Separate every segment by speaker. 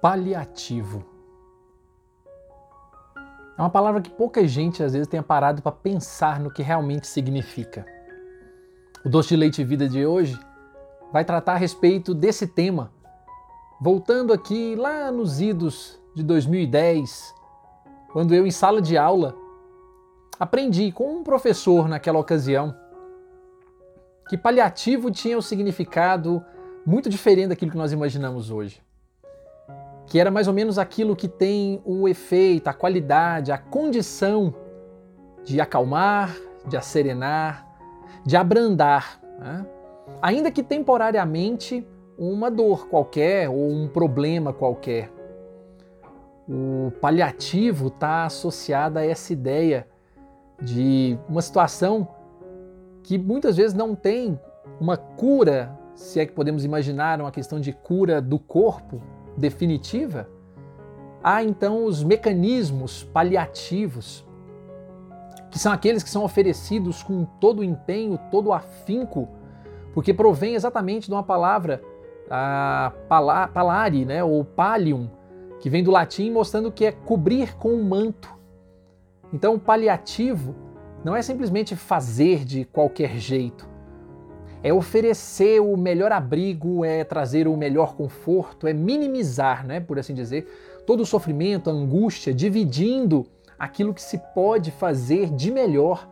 Speaker 1: Paliativo. É uma palavra que pouca gente às vezes tenha parado para pensar no que realmente significa. O Doce de Leite e Vida de hoje vai tratar a respeito desse tema, voltando aqui lá nos idos de 2010, quando eu, em sala de aula, aprendi com um professor naquela ocasião que paliativo tinha um significado muito diferente daquilo que nós imaginamos hoje. Que era mais ou menos aquilo que tem o efeito, a qualidade, a condição de acalmar, de acerenar, de abrandar, né? ainda que temporariamente, uma dor qualquer ou um problema qualquer. O paliativo está associado a essa ideia de uma situação que muitas vezes não tem uma cura, se é que podemos imaginar uma questão de cura do corpo definitiva. Há então os mecanismos paliativos, que são aqueles que são oferecidos com todo o empenho, todo o afinco, porque provém exatamente de uma palavra, a palari, né, ou palium, que vem do latim mostrando que é cobrir com um manto. Então, o paliativo não é simplesmente fazer de qualquer jeito. É oferecer o melhor abrigo, é trazer o melhor conforto, é minimizar, né, por assim dizer, todo o sofrimento, a angústia, dividindo aquilo que se pode fazer de melhor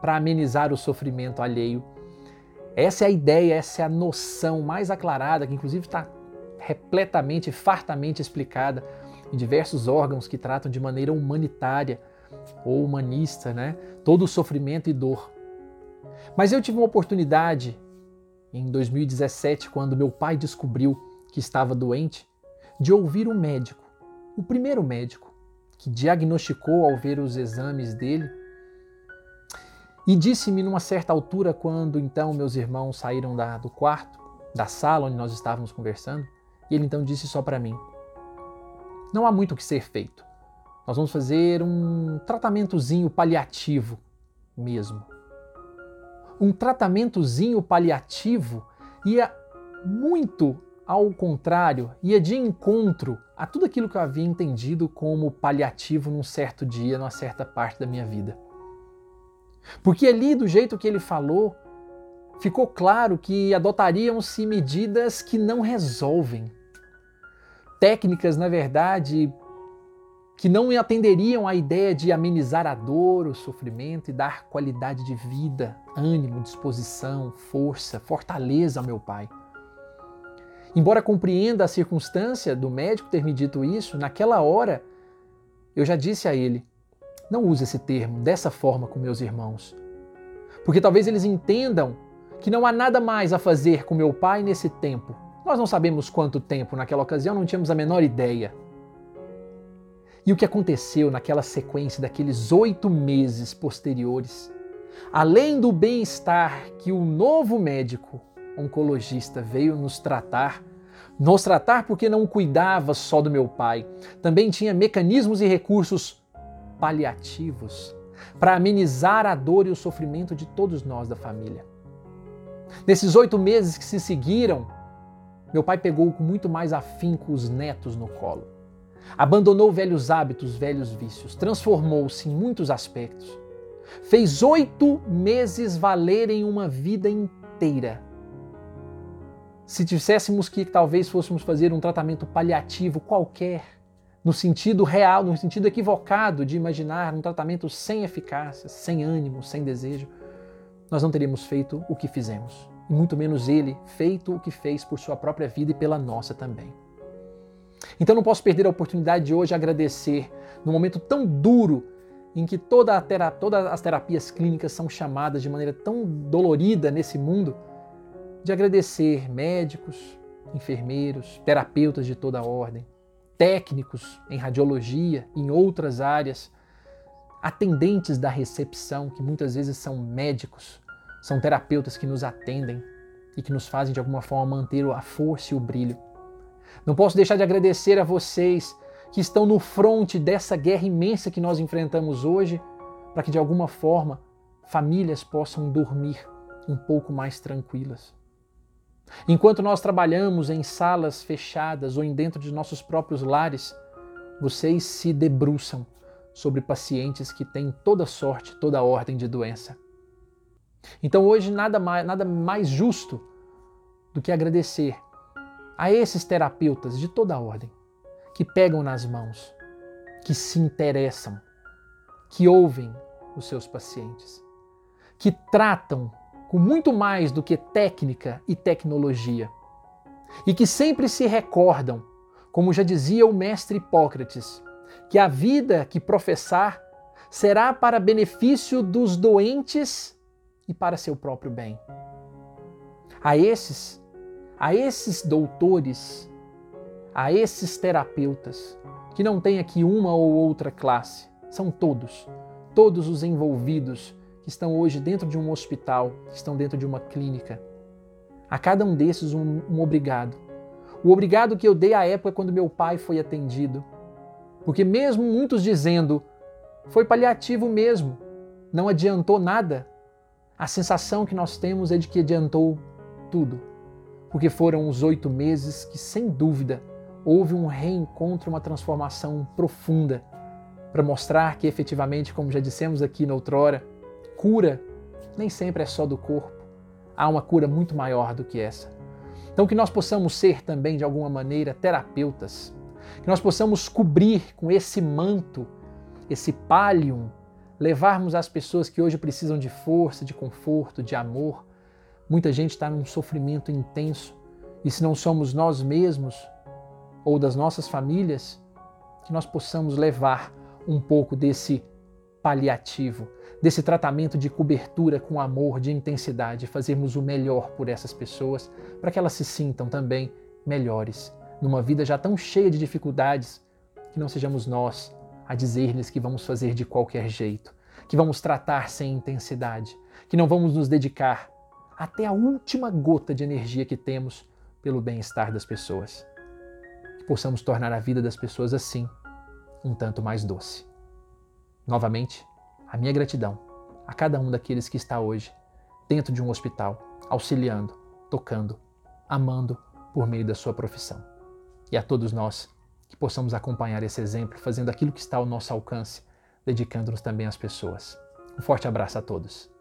Speaker 1: para amenizar o sofrimento alheio. Essa é a ideia, essa é a noção mais aclarada, que inclusive está repletamente, fartamente explicada em diversos órgãos que tratam de maneira humanitária ou humanista, né? Todo o sofrimento e dor. Mas eu tive uma oportunidade em 2017, quando meu pai descobriu que estava doente, de ouvir um médico, o primeiro médico, que diagnosticou ao ver os exames dele e disse-me numa certa altura, quando então meus irmãos saíram da, do quarto, da sala onde nós estávamos conversando, e ele então disse só para mim: Não há muito o que ser feito. Nós vamos fazer um tratamentozinho paliativo mesmo. Um tratamentozinho paliativo ia muito ao contrário, ia de encontro a tudo aquilo que eu havia entendido como paliativo num certo dia, numa certa parte da minha vida. Porque ali, do jeito que ele falou, ficou claro que adotariam-se medidas que não resolvem. Técnicas, na verdade, que não atenderiam à ideia de amenizar a dor, o sofrimento e dar qualidade de vida, ânimo, disposição, força, fortaleza ao meu pai. Embora compreenda a circunstância do médico ter me dito isso, naquela hora eu já disse a ele: não use esse termo dessa forma com meus irmãos. Porque talvez eles entendam que não há nada mais a fazer com meu pai nesse tempo. Nós não sabemos quanto tempo naquela ocasião, não tínhamos a menor ideia. E o que aconteceu naquela sequência daqueles oito meses posteriores? Além do bem-estar que o novo médico oncologista veio nos tratar, nos tratar porque não cuidava só do meu pai, também tinha mecanismos e recursos paliativos para amenizar a dor e o sofrimento de todos nós da família. Nesses oito meses que se seguiram, meu pai pegou com muito mais afinco os netos no colo. Abandonou velhos hábitos, velhos vícios, transformou-se em muitos aspectos. Fez oito meses valerem uma vida inteira. Se disséssemos que talvez fôssemos fazer um tratamento paliativo qualquer, no sentido real, no sentido equivocado de imaginar um tratamento sem eficácia, sem ânimo, sem desejo, nós não teríamos feito o que fizemos. E muito menos ele feito o que fez por sua própria vida e pela nossa também. Então não posso perder a oportunidade de hoje agradecer, num momento tão duro em que toda todas as terapias clínicas são chamadas de maneira tão dolorida nesse mundo, de agradecer médicos, enfermeiros, terapeutas de toda a ordem, técnicos em radiologia, em outras áreas, atendentes da recepção, que muitas vezes são médicos, são terapeutas que nos atendem e que nos fazem de alguma forma manter a força e o brilho. Não posso deixar de agradecer a vocês que estão no fronte dessa guerra imensa que nós enfrentamos hoje, para que de alguma forma famílias possam dormir um pouco mais tranquilas. Enquanto nós trabalhamos em salas fechadas ou em dentro de nossos próprios lares, vocês se debruçam sobre pacientes que têm toda sorte, toda ordem de doença. Então hoje nada mais, nada mais justo do que agradecer a esses terapeutas de toda ordem que pegam nas mãos, que se interessam, que ouvem os seus pacientes, que tratam com muito mais do que técnica e tecnologia, e que sempre se recordam, como já dizia o mestre Hipócrates, que a vida que professar será para benefício dos doentes e para seu próprio bem. A esses, a esses doutores, a esses terapeutas, que não tem aqui uma ou outra classe, são todos, todos os envolvidos que estão hoje dentro de um hospital, que estão dentro de uma clínica. A cada um desses, um, um obrigado. O obrigado que eu dei à época quando meu pai foi atendido. Porque, mesmo muitos dizendo, foi paliativo mesmo, não adiantou nada, a sensação que nós temos é de que adiantou tudo. Porque foram os oito meses que, sem dúvida, houve um reencontro, uma transformação profunda para mostrar que efetivamente, como já dissemos aqui na outrora, cura nem sempre é só do corpo. Há uma cura muito maior do que essa. Então, que nós possamos ser também, de alguma maneira, terapeutas. Que nós possamos cobrir com esse manto, esse pallium, levarmos às pessoas que hoje precisam de força, de conforto, de amor. Muita gente está num sofrimento intenso. E se não somos nós mesmos ou das nossas famílias, que nós possamos levar um pouco desse paliativo, desse tratamento de cobertura com amor, de intensidade, fazermos o melhor por essas pessoas, para que elas se sintam também melhores, numa vida já tão cheia de dificuldades, que não sejamos nós a dizer-lhes que vamos fazer de qualquer jeito, que vamos tratar sem intensidade, que não vamos nos dedicar até a última gota de energia que temos pelo bem-estar das pessoas. Que possamos tornar a vida das pessoas assim um tanto mais doce. Novamente, a minha gratidão a cada um daqueles que está hoje dentro de um hospital, auxiliando, tocando, amando por meio da sua profissão. E a todos nós que possamos acompanhar esse exemplo, fazendo aquilo que está ao nosso alcance, dedicando-nos também às pessoas. Um forte abraço a todos.